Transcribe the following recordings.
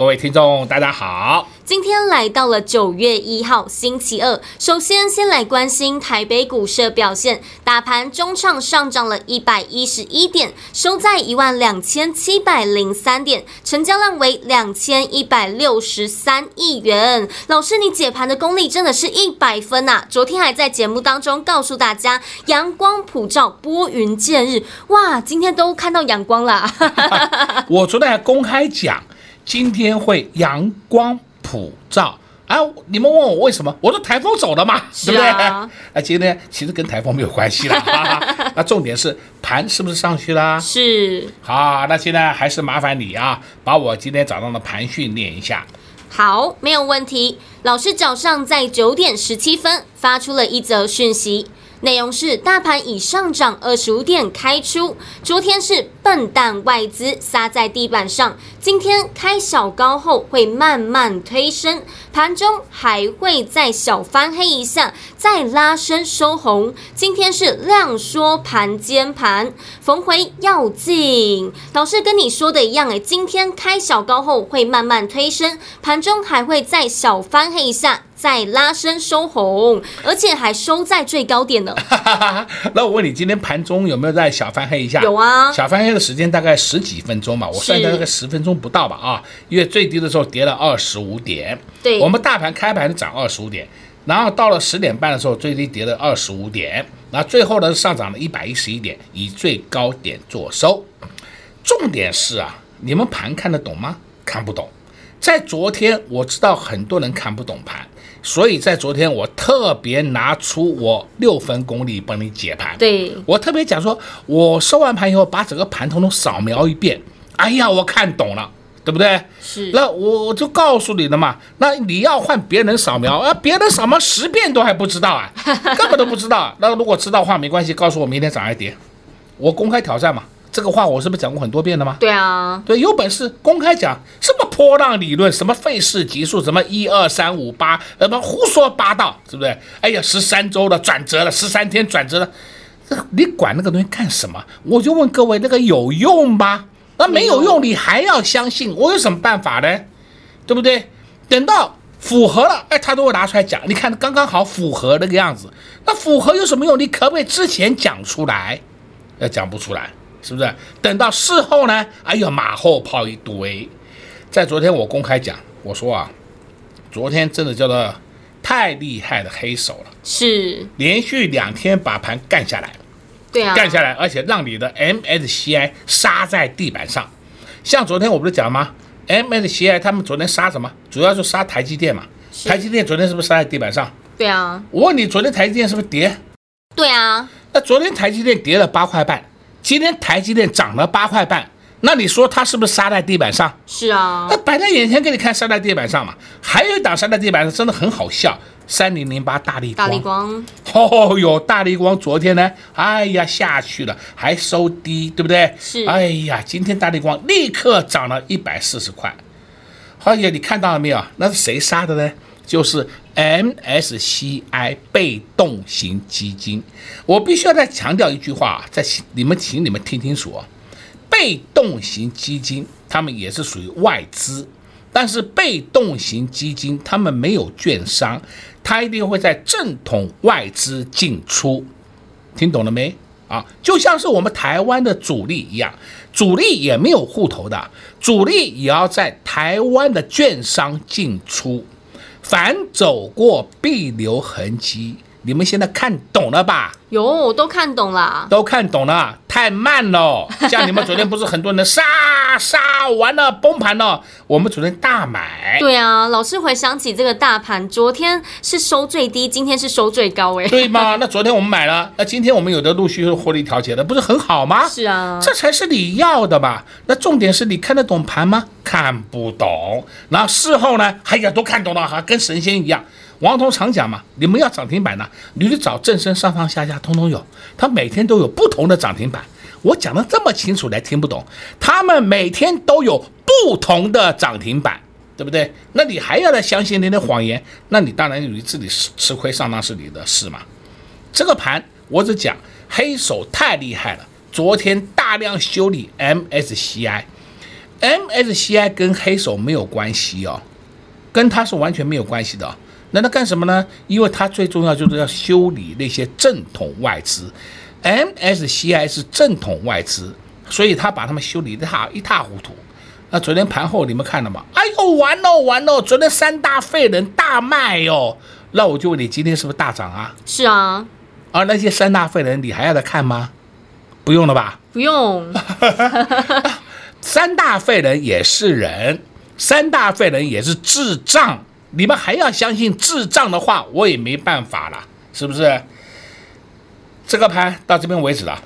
各位听众大家好。今天来到了九月一号星期二，首先先来关心台北股市表现，大盘中场上涨了一百一十一点，收在一万两千七百零三点，成交量为两千一百六十三亿元。老师，你解盘的功力真的是一百分呐、啊！昨天还在节目当中告诉大家阳光普照，拨云见日，哇，今天都看到阳光了。我昨天还公开讲，今天会阳光。普照啊！你们问我为什么？我说台风走了嘛，对不对？啊，今天其实跟台风没有关系了。那重点是盘是不是上去了？是。好，那现在还是麻烦你啊，把我今天早上的盘训练一下。好，没有问题。老师早上在九点十七分发出了一则讯息。内容是大盘已上涨二十五点开出，昨天是笨蛋外资撒在地板上，今天开小高后会慢慢推升，盘中还会再小翻黑一下，再拉升收红。今天是量缩盘间盘，逢回要进。老师跟你说的一样，诶，今天开小高后会慢慢推升，盘中还会再小翻黑一下。再拉升收红，而且还收在最高点呢。那我问你，今天盘中有没有在小翻黑一下？有啊，小翻黑的时间大概十几分钟吧，我算大概十分钟不到吧啊，因为最低的时候跌了二十五点。对，我们大盘开盘涨二十五点，然后到了十点半的时候最低跌了二十五点，然后最后呢上涨了一百一十一点，以最高点做收。重点是啊，你们盘看得懂吗？看不懂。在昨天我知道很多人看不懂盘。所以在昨天，我特别拿出我六分功力帮你解盘。对，我特别讲说，我收完盘以后，把整个盘通通扫描一遍。哎呀，我看懂了，对不对？是。那我我就告诉你了嘛。那你要换别人扫描啊，别人扫描十遍都还不知道啊，根本都不知道。那如果知道的话，没关系，告诉我明天涨还跌，我公开挑战嘛。这个话我是不是讲过很多遍了吗？对啊，对，有本事公开讲什么波浪理论，什么费氏级数，什么一二三五八，什么胡说八道，是不是？哎呀，十三周了转折了，十三天转折了，你管那个东西干什么？我就问各位，那个有用吗？那没有用，你还要相信？我有什么办法呢？对不对？等到符合了，哎，他都会拿出来讲。你看刚刚好符合那个样子，那符合有什么用？你可不可以之前讲出来？要讲不出来。是不是等到事后呢？哎呀，马后炮一堆。在昨天我公开讲，我说啊，昨天真的叫做太厉害的黑手了，是连续两天把盘干下来，对啊，干下来，而且让你的 MSCI 杀在地板上。像昨天我不是讲吗？MSCI 他们昨天杀什么？主要就杀台积电嘛。台积电昨天是不是杀在地板上？对啊。我问你，昨天台积电是不是跌？对啊。那昨天台积电跌了八块半。今天台积电涨了八块半，那你说它是不是杀在地板上？是啊，那摆在眼前给你看，杀在地板上嘛。还有一档杀在地板上，真的很好笑，三零零八大力光。大力光，哦哟，大力光昨天呢，哎呀下去了，还收低，对不对？是。哎呀，今天大力光立刻涨了一百四十块。哎呀，你看到了没有？那是谁杀的呢？就是 MSCI 被动型基金，我必须要再强调一句话，在你们请你们听清楚啊，被动型基金他们也是属于外资，但是被动型基金他们没有券商，他一定会在正统外资进出，听懂了没？啊，就像是我们台湾的主力一样，主力也没有户头的，主力也要在台湾的券商进出。凡走过必留痕迹，你们现在看懂了吧？有，我都看懂了，都看懂了，太慢了。像你们昨天不是很多人杀杀完了崩盘了，我们昨天大买。对啊，老师回想起这个大盘，昨天是收最低，今天是收最高，哎，对吗？那昨天我们买了，那今天我们有的陆续获利调节的，不是很好吗？是啊，这才是你要的吧？那重点是你看得懂盘吗？看不懂。然后事后呢，还有都看懂了，哈，跟神仙一样。王彤常讲嘛，你们要涨停板呢，你去找正身上上下下通通有，他每天都有不同的涨停板。我讲的这么清楚，来听不懂？他们每天都有不同的涨停板，对不对？那你还要来相信人家的谎言？那你当然你自己吃吃亏上当是你的事嘛。这个盘我只讲黑手太厉害了，昨天大量修理 MSCI，MSCI 跟黑手没有关系哦，跟他是完全没有关系的。那他干什么呢？因为他最重要就是要修理那些正统外资，MSCI 是正统外资，所以他把他们修理的一塌一塌糊涂。那昨天盘后你们看了吗？哎呦，完了完了！昨天三大废人大卖哟。那我就问你，今天是不是大涨啊？是啊。而那些三大废人，你还要再看吗？不用了吧？不用。三大废人也是人，三大废人也是智障。你们还要相信智障的话，我也没办法了，是不是？这个盘到这边为止了，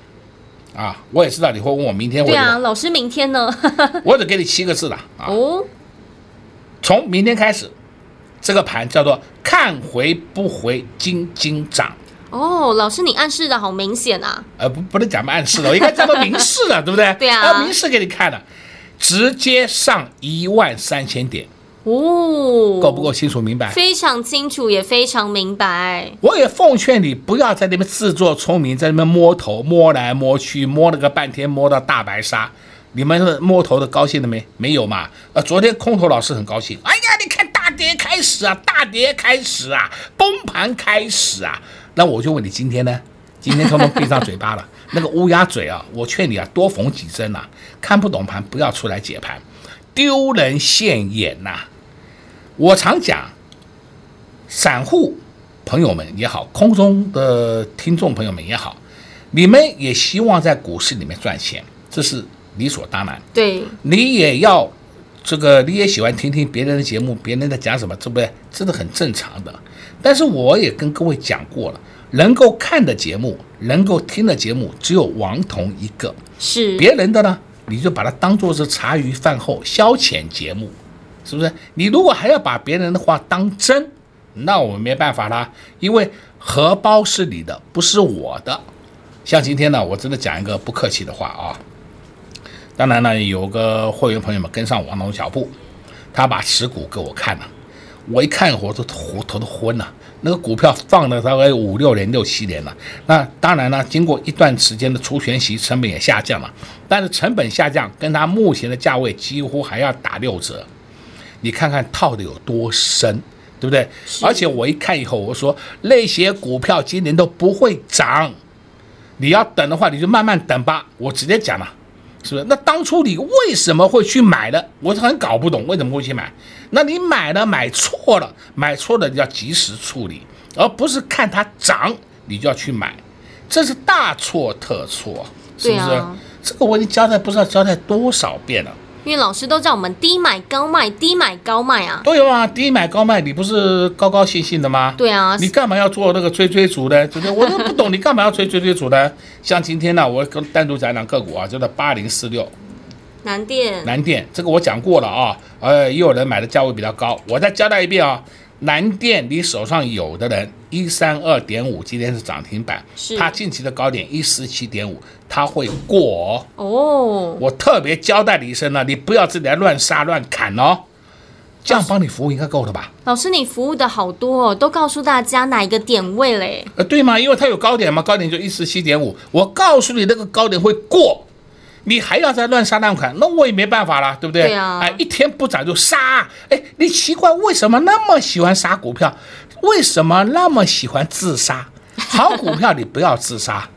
啊，我也知道你会问我明天会。对啊，老师明天呢？我只给你七个字了啊。哦。从明天开始，这个盘叫做看回不回，金金涨。哦，老师你暗示的好明显啊。呃，不，不能讲暗示了，我应该叫做明示了，对不对？对啊。明示给你看了，直接上一万三千点。哦，够不够清楚明白？非常清楚，也非常明白。我也奉劝你不要在那边自作聪明，在那边摸头摸来摸去，摸了个半天，摸到大白鲨。你们摸头的高兴了没？没有嘛？呃，昨天空头老师很高兴。哎呀，你看大跌开始啊，大跌开始啊，崩盘开始啊。那我就问你，今天呢？今天他们闭上嘴巴了。那个乌鸦嘴啊，我劝你啊，多缝几针啊。看不懂盘，不要出来解盘，丢人现眼呐、啊。我常讲，散户朋友们也好，空中的听众朋友们也好，你们也希望在股市里面赚钱，这是理所当然。对，你也要这个，你也喜欢听听别人的节目，别人在讲什么，对不对？这是很正常的。但是我也跟各位讲过了，能够看的节目，能够听的节目，只有王彤一个。是别人的呢，你就把它当做是茶余饭后消遣节目。是不是？你如果还要把别人的话当真，那我们没办法啦，因为荷包是你的，不是我的。像今天呢，我真的讲一个不客气的话啊。当然呢，有个会员朋友们跟上王彤脚步，他把持股给我看了，我一看我都头都昏了。那个股票放了大概五六年、六七年了，那当然呢，经过一段时间的除权息，成本也下降了，但是成本下降跟它目前的价位几乎还要打六折。你看看套的有多深，对不对？而且我一看以后，我说那些股票今年都不会涨，你要等的话，你就慢慢等吧。我直接讲了，是不是？那当初你为什么会去买的？我是很搞不懂为什么会去买。那你买了买错了，买错了你要及时处理，而不是看它涨你就要去买，这是大错特错，是不是？啊、这个我已经交代不知道交代多少遍了。因为老师都叫我们低买高卖，低买高卖啊。都有啊，低买高卖，你不是高高兴兴的吗？对啊。你干嘛要做那个追追逐的？就是？我都不懂，你干嘛要追追追逐的？像今天呢，我跟单独讲讲个股啊，叫做八零四六，南电。南电，这个我讲过了啊，呃，也有人买的价位比较高，我再交代一遍啊。南电，你手上有的人一三二点五，今天是涨停板，是它近期的高点一四七点五，它会过哦。哦，我特别交代你一声了，你不要自己来乱杀乱砍哦，这样帮你服务应该够了吧？老师，你服务的好多哦，都告诉大家哪一个点位嘞？呃，对吗？因为它有高点嘛，高点就一四七点五，我告诉你那个高点会过。你还要再乱杀烂砍，那我也没办法了，对不对？对啊。哎，一天不涨就杀。哎，你奇怪为什么那么喜欢杀股票？为什么那么喜欢自杀？好股票你不要自杀，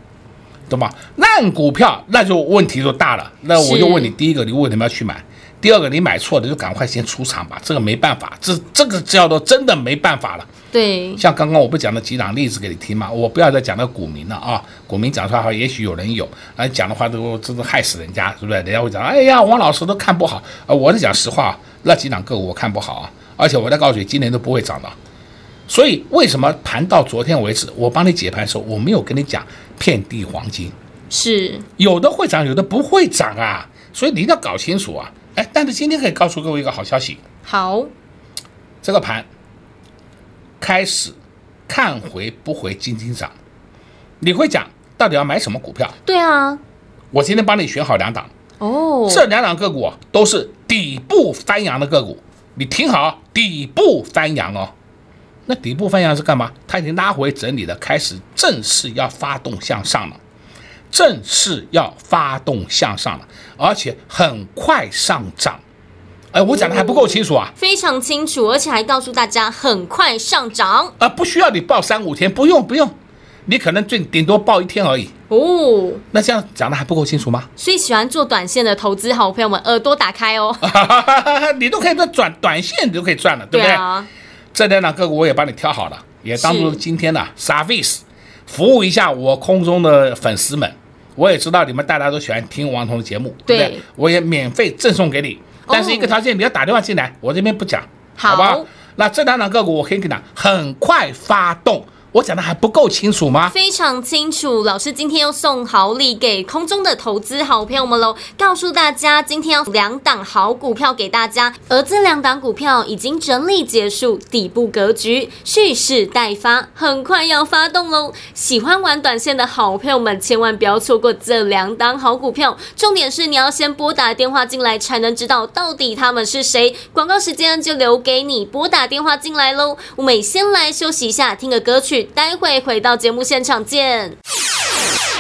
懂吗？烂股票那就问题就大了。那我就问你，第一个你为什么要去买？第二个，你买错了就赶快先出场吧，这个没办法，这这个叫做真的没办法了。对，像刚刚我不讲了几档例子给你听嘛，我不要再讲那股民了啊，股民讲出来话，也许有人有，来讲的话都真的害死人家，是不是？人家会讲，哎呀，王老师都看不好啊，我是讲实话，那几档个股我看不好啊，而且我再告诉你，今年都不会涨的。所以为什么盘到昨天为止，我帮你解盘的时候，我没有跟你讲遍地黄金，是。有的会涨，有的不会涨啊，所以你一定要搞清楚啊。哎，但是今天可以告诉各位一个好消息，好，这个盘开始看回不回金金涨，你会讲到底要买什么股票？对啊，我今天帮你选好两档。哦，这两档个股都是底部翻扬的个股，你听好，底部翻扬哦。那底部方向是干嘛？它已经拉回整理了，开始正式要发动向上了，正式要发动向上了，而且很快上涨。哎，我讲的还不够清楚啊？非常清楚，而且还告诉大家很快上涨。啊，不需要你报三五天，不用不用，你可能最顶多报一天而已。哦，那这样讲的还不够清楚吗？所以喜欢做短线的投资好朋友们，耳朵打开哦。你都可以做短短线，你都可以赚了，对不对？对啊。这两档个股我也帮你挑好了，也当做今天的 service 服务一下我空中的粉丝们。我也知道你们大家都喜欢听王彤的节目，对，对，我也免费赠送给你。但是一个条件，你要打电话进来，我这边不讲，好，好吧？那这两档个股我可以给你讲，很快发动。我讲的还不够清楚吗？非常清楚，老师今天要送好礼给空中的投资好朋友们喽！告诉大家，今天要两档好股票给大家，而这两档股票已经整理结束，底部格局蓄势待发，很快要发动喽！喜欢玩短线的好朋友们，千万不要错过这两档好股票。重点是你要先拨打电话进来，才能知道到底他们是谁。广告时间就留给你，拨打电话进来喽！我们先来休息一下，听个歌曲。待会回到节目现场见。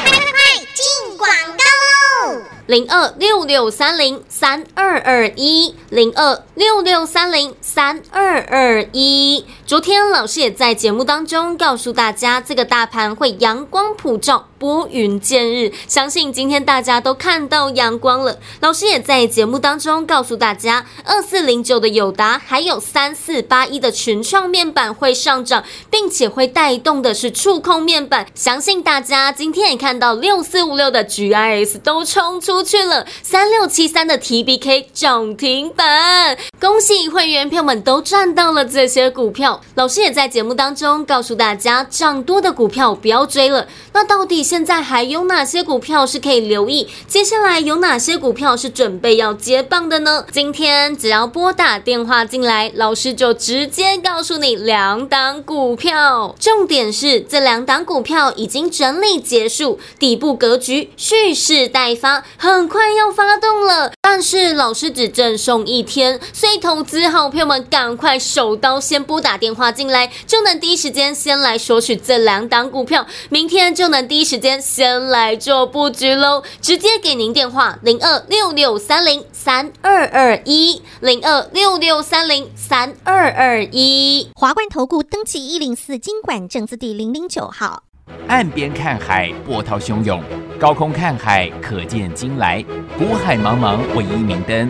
快快快，进广告喽！零二六六三零三二二一，零二六六三零三二二一。昨天老师也在节目当中告诉大家，这个大盘会阳光普照。拨云见日，相信今天大家都看到阳光了。老师也在节目当中告诉大家，二四零九的友达还有三四八一的群创面板会上涨，并且会带动的是触控面板。相信大家今天也看到六四五六的 GIS 都冲出去了，三六七三的 TBK 涨停板。恭喜会员朋友们都赚到了这些股票。老师也在节目当中告诉大家，涨多的股票不要追了。那到底？现在还有哪些股票是可以留意？接下来有哪些股票是准备要接棒的呢？今天只要拨打电话进来，老师就直接告诉你两档股票。重点是这两档股票已经整理结束，底部格局蓄势待发，很快要发动了。但是老师只赠送一天，所以投资好朋友们赶快手刀先拨打电话进来，就能第一时间先来索取这两档股票，明天就能第一时。间先来做布局喽，直接给您电话零二六六三零三二二一零二六六三零三二二一。华冠投顾登记一零四金管证字第零零九号。岸边看海，波涛汹涌；高空看海，可见金来。股海茫茫，唯一明灯。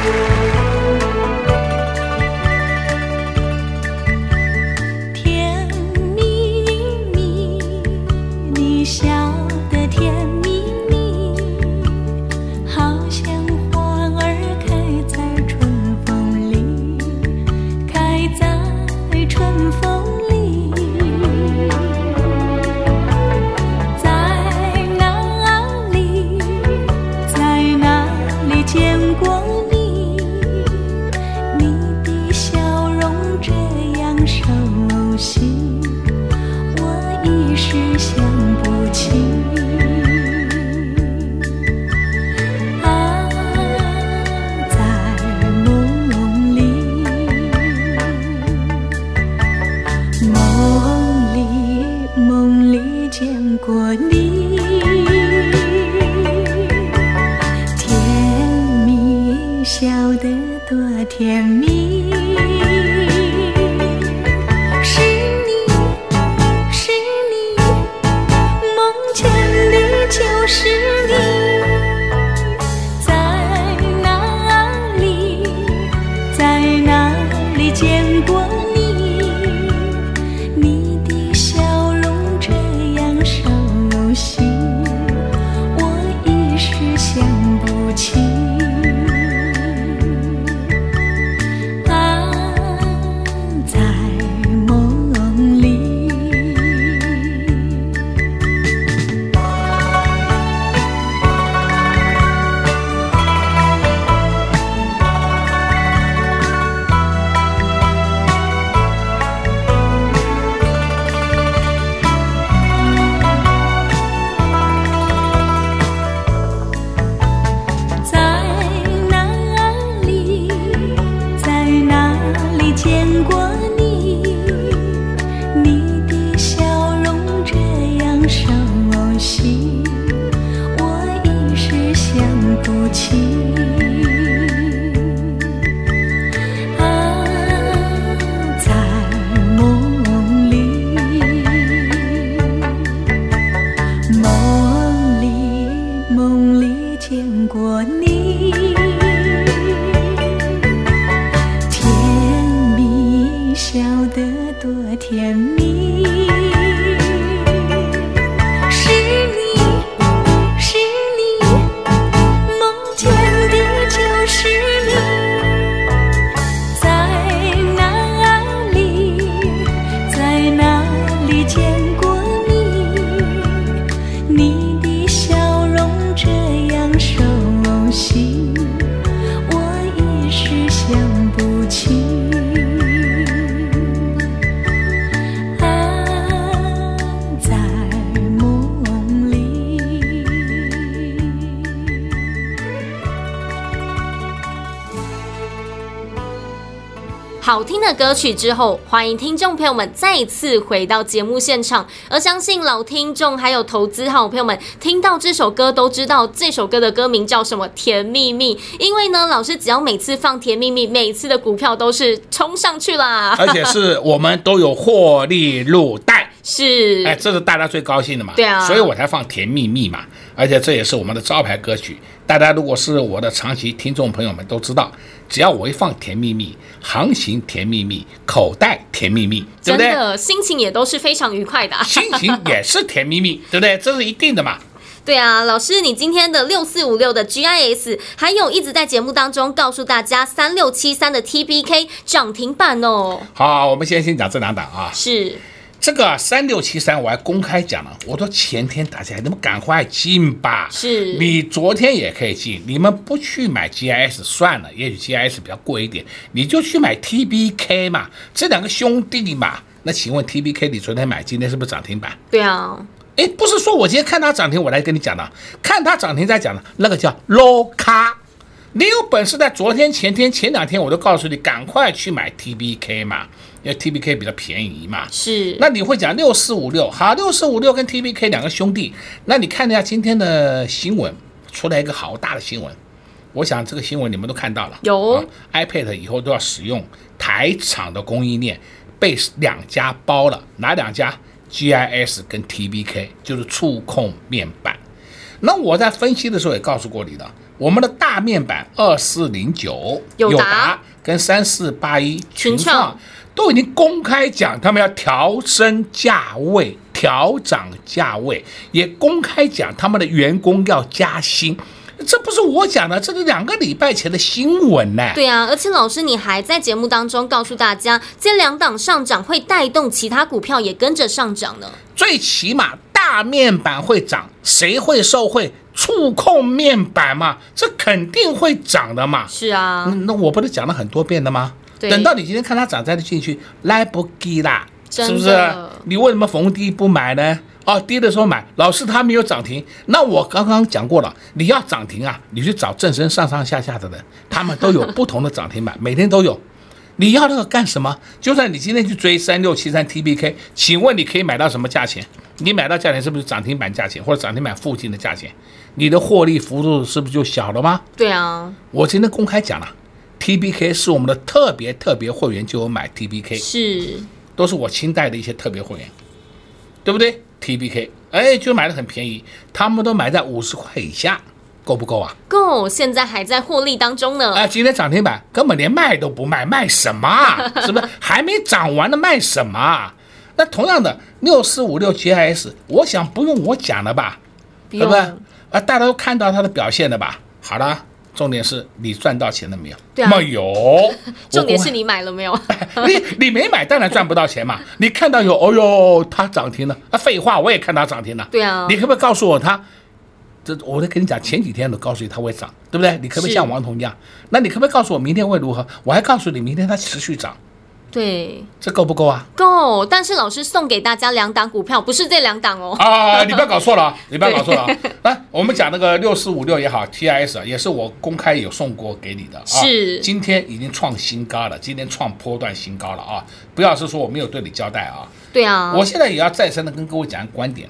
甜笑得多甜蜜。的歌曲之后，欢迎听众朋友们再次回到节目现场。而相信老听众还有投资好朋友们听到这首歌都知道这首歌的歌名叫什么《甜蜜蜜》，因为呢，老师只要每次放《甜蜜蜜》，每次的股票都是冲上去啦，而且是我们都有获利入袋。是，哎，这是大家最高兴的嘛？对啊所以我才放《甜蜜蜜》嘛，而且这也是我们的招牌歌曲。大家如果是我的长期听众朋友们都知道，只要我一放《甜蜜蜜》，航行甜蜜蜜，口袋甜蜜蜜，对不对？真的心情也都是非常愉快的啊。心情也是甜蜜蜜，对不对？这是一定的嘛。对啊，老师，你今天的六四五六的 GIS，还有一直在节目当中告诉大家三六七三的 TBK 涨停板哦。好，我们先先讲这两档啊。是，这个三六七三我还公开讲了，我说前天大家你们赶快进吧。是你昨天也可以进，你们不去买 GIS 算了，也许 GIS 比较贵一点，你就去买 TBK 嘛，这两个兄弟嘛。那请问 TBK 你昨天买，今天是不是涨停板？对啊，哎，不是说我今天看它涨停，我来跟你讲的，看它涨停再讲的，那个叫 low 咖。你有本事在昨天、前天、前两天我都告诉你，赶快去买 TBK 嘛，因为 TBK 比较便宜嘛。是。那你会讲六四五六，好，六四五六跟 TBK 两个兄弟，那你看一下今天的新闻，出来一个好大的新闻，我想这个新闻你们都看到了，有、啊、iPad 以后都要使用台厂的供应链，被两家包了，哪两家？GIS 跟 TBK，就是触控面板。那我在分析的时候也告诉过你的，我们的大面板二四零九友达跟三四八一群创都已经公开讲，他们要调升价位、调涨价位，也公开讲他们的员工要加薪。这不是我讲的，这是两个礼拜前的新闻呢。对啊，而且老师你还在节目当中告诉大家，这两档上涨会带动其他股票也跟着上涨呢。最起码大面板会涨，谁会受惠？触控面板嘛，这肯定会涨的嘛。是啊，那，那我不是讲了很多遍的吗？等到你今天看它涨再进去，来不及啦，是不是？你为什么逢低不买呢？哦，跌的时候买，老师它没有涨停，那我刚刚讲过了，你要涨停啊，你去找正身上上下下的人，他们都有不同的涨停板，每天都有。你要那个干什么？就算你今天去追三六七三 TBK，请问你可以买到什么价钱？你买到价钱是不是涨停板价钱或者涨停板附近的价钱？你的获利幅度是不是就小了吗？对啊，我今天公开讲了，TBK 是我们的特别特别会员就有买 TBK，是，都是我亲带的一些特别会员，对不对？TBK，哎，就买的很便宜，他们都买在五十块以下，够不够啊？够，现在还在获利当中呢。哎，今天涨停板根本连卖都不卖，卖什么啊？是不是还没涨完呢？卖什么啊？那同样的六四五六 GIS，我想不用我讲了吧？对不对？啊，大家都看到它的表现了吧？好了。重点是你赚到钱了没有？对啊，没有。重点是你买了没有？你你没买，当然赚不到钱嘛。你看到有，哦哟，它涨停了啊！废话，我也看它涨停了。对啊。你可不可以告诉我它？这我得跟你讲，前几天都告诉你它会涨，对不对？你可不可以像王彤一样？那你可不可以告诉我明天会如何？我还告诉你明天它持续涨。对，这够不够啊？够，但是老师送给大家两档股票，不是这两档哦。啊，你不要搞错了啊，你不要搞错了啊。来，我们讲那个六四五六也好，TIS 也是我公开有送过给你的啊。是，今天已经创新高了，今天创波段新高了啊！不要是说我没有对你交代啊。对啊。我现在也要再三的跟各位讲一个观点，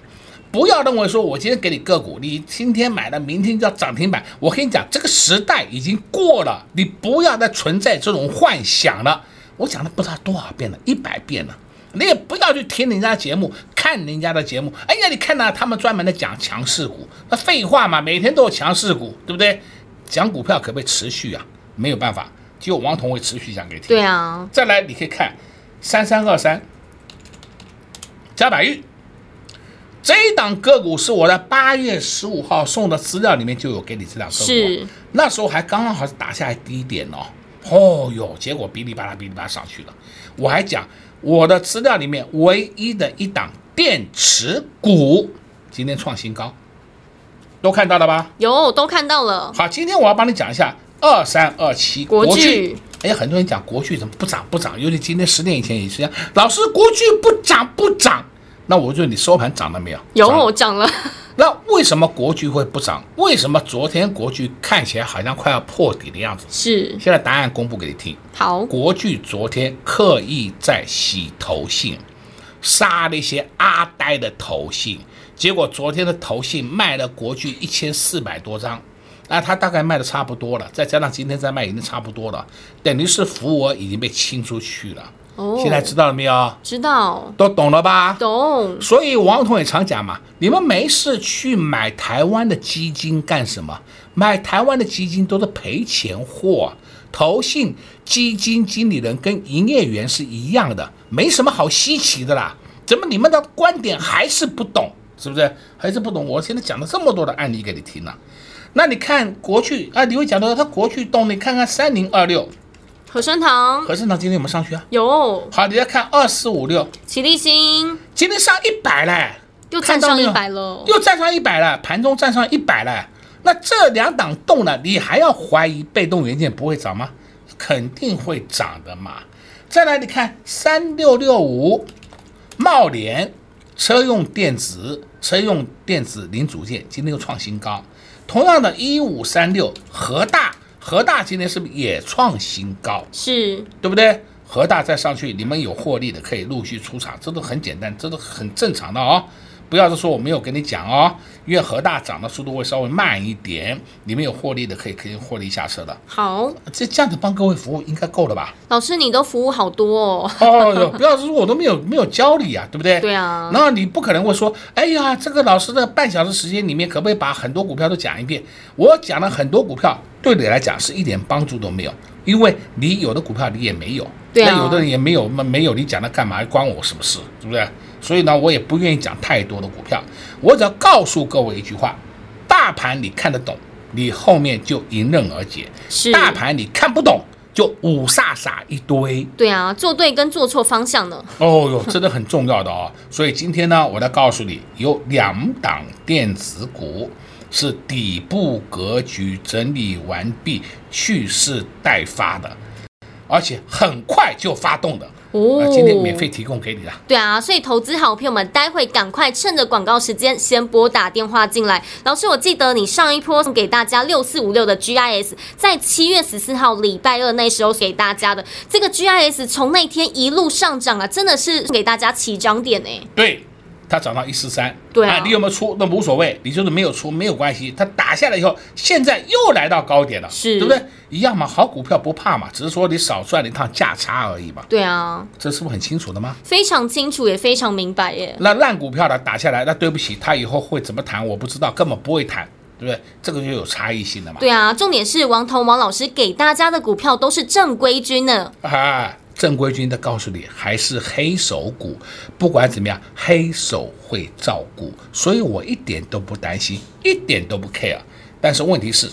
不要认为说我今天给你个股，你今天买了，明天就要涨停板。我跟你讲，这个时代已经过了，你不要再存在这种幻想了。我讲了不知道多少遍了，一百遍了。你也不要去听人家节目，看人家的节目。哎呀，你看呐，他们专门的讲强势股，那废话嘛，每天都有强势股，对不对？讲股票可不可以持续啊？没有办法，只有王彤会持续讲给你听。对啊，再来你可以看三三二三，加百玉这一档个股是我在八月十五号送的资料里面就有给你这档个股，是那时候还刚刚好是打下来低点哦。哦哟，结果哔哩吧啦哔哩吧啦上去了，我还讲。我的资料里面唯一的一档电池股今天创新高，都看到了吧？有，都看到了。好，今天我要帮你讲一下二三二七国巨。哎，很多人讲国巨怎么不涨不涨？尤其今天十点以前也是这样，老师国巨不涨不涨。那我就问你收盘涨了没有？有，涨了。那为什么国巨会不涨？为什么昨天国巨看起来好像快要破底的样子？是。现在答案公布给你听。好，国巨昨天刻意在洗头信，杀了一些阿呆的头信，结果昨天的头信卖了国巨一千四百多张，那他大概卖的差不多了，再加上今天再卖已经差不多了，等于是服务额已经被清出去了。哦，现在知道了没有？知道，都懂了吧？懂。所以王彤也常讲嘛，你们没事去买台湾的基金干什么？买台湾的基金都是赔钱货，投信基金经理人跟营业员是一样的，没什么好稀奇的啦。怎么你们的观点还是不懂？是不是？还是不懂？我现在讲了这么多的案例给你听了，那你看国去啊，你会讲到他国去动，你看看三零二六。和生堂，和生堂今天有没有上去啊？有。好，你再看二四五六，齐立新，今天上一百嘞，又站上一百了，又站上一百了，盘中站上一百了。那这两档动了，你还要怀疑被动元件不会涨吗？肯定会涨的嘛。再来，你看三六六五，茂联车用电子，车用电子零组件今天又创新高。同样的一五三六，和大。和大今天是不是也创新高？是对不对？和大再上去，你们有获利的可以陆续出场，这都很简单，这都很正常的哦。不要是说我没有跟你讲哦，因为和大涨的速度会稍微慢一点，你们有获利的可以可以获利下车的。好，这这样子帮各位服务应该够了吧？老师，你都服务好多哦。哦，不要是说我都没有没有教你啊，对不对？对啊。然后你不可能会说，哎呀，这个老师的半小时时间里面可不可以把很多股票都讲一遍？我讲了很多股票，对你来讲是一点帮助都没有，因为你有的股票你也没有，对啊，那有的人也没有，没有你讲的干嘛？关我什么事？是不是？所以呢，我也不愿意讲太多的股票，我只要告诉各位一句话：大盘你看得懂，你后面就迎刃而解；是大盘你看不懂，就五煞煞一堆。对啊，做对跟做错方向呢？哦哟，真的很重要的哦。所以今天呢，我来告诉你，有两档电子股是底部格局整理完毕、蓄势待发的，而且很快就发动的。哦，今天免费提供给你啦。对啊，所以投资好朋友们，待会赶快趁着广告时间先拨打电话进来。老师，我记得你上一波送给大家六四五六的 GIS，在七月十四号礼拜二那时候给大家的这个 GIS，从那天一路上涨啊，真的是给大家起涨点呢。对。它涨到一四三，对啊，你有没有出那无所谓，你就是没有出没有关系。它打下来以后，现在又来到高点了，是，对不对？一样嘛，好股票不怕嘛，只是说你少赚了一趟价差而已嘛。对啊，这是不是很清楚的吗？非常清楚，也非常明白耶。那烂股票的打下来，那对不起，它以后会怎么谈我不知道，根本不会谈，对不对？这个就有差异性的嘛。对啊，重点是王彤王老师给大家的股票都是正规军呢。啊。正规军的告诉你，还是黑手股，不管怎么样，黑手会照顾，所以我一点都不担心，一点都不 care。但是问题是，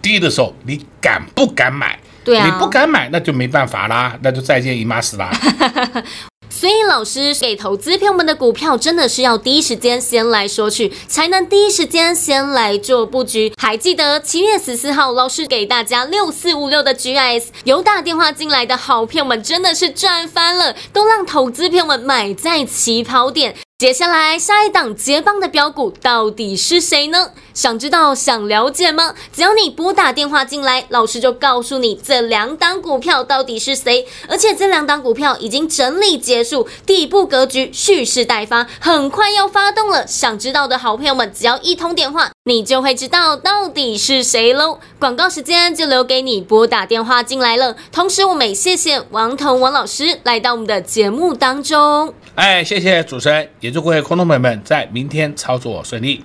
低的时候你敢不敢买？对啊，你不敢买，那就没办法啦，那就再见姨妈死啦。所以老师给投资朋友们的股票，真的是要第一时间先来索取，才能第一时间先来做布局。还记得七月十四号，老师给大家六四五六的 GIS，有打电话进来的好朋友们真的是赚翻了，都让投资朋友们买在起跑点。接下来下一档接棒的标股到底是谁呢？想知道、想了解吗？只要你拨打电话进来，老师就告诉你这两档股票到底是谁。而且这两档股票已经整理结束，底部格局蓄势待发，很快要发动了。想知道的好朋友们，只要一通电话，你就会知道到底是谁喽。广告时间就留给你拨打电话进来了。同时，我们也谢谢王彤王老师来到我们的节目当中。哎，谢谢主持人，也祝各位空头朋友们在明天操作顺利。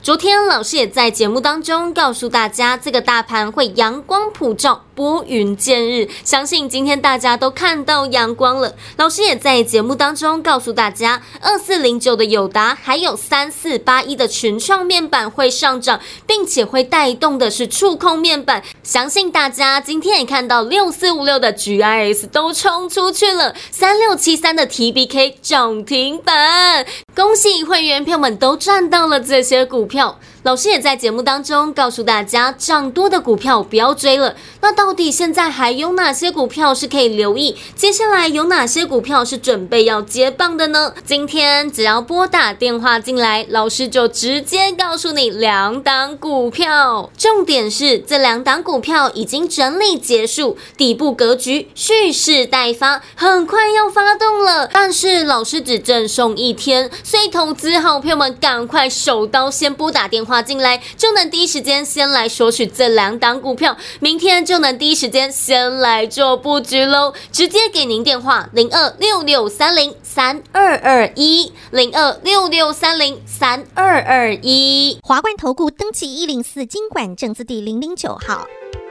昨天老师也在节目当中告诉大家，这个大盘会阳光普照。拨云见日，相信今天大家都看到阳光了。老师也在节目当中告诉大家，二四零九的友达还有三四八一的群创面板会上涨，并且会带动的是触控面板。相信大家今天也看到六四五六的 GIS 都冲出去了，三六七三的 TBK 涨停板，恭喜会员票们都赚到了这些股票。老师也在节目当中告诉大家，涨多的股票不要追了。那到底现在还有哪些股票是可以留意？接下来有哪些股票是准备要接棒的呢？今天只要拨打电话进来，老师就直接告诉你两档股票。重点是这两档股票已经整理结束，底部格局蓄势待发，很快要发动了。但是老师只赠送一天，所以投资好朋友们赶快手刀先拨打电话。划进来就能第一时间先来索取这两档股票，明天就能第一时间先来做布局喽。直接给您电话零二六六三零三二二一零二六六三零三二二一。华冠投顾登记一零四经管证字第零零九号。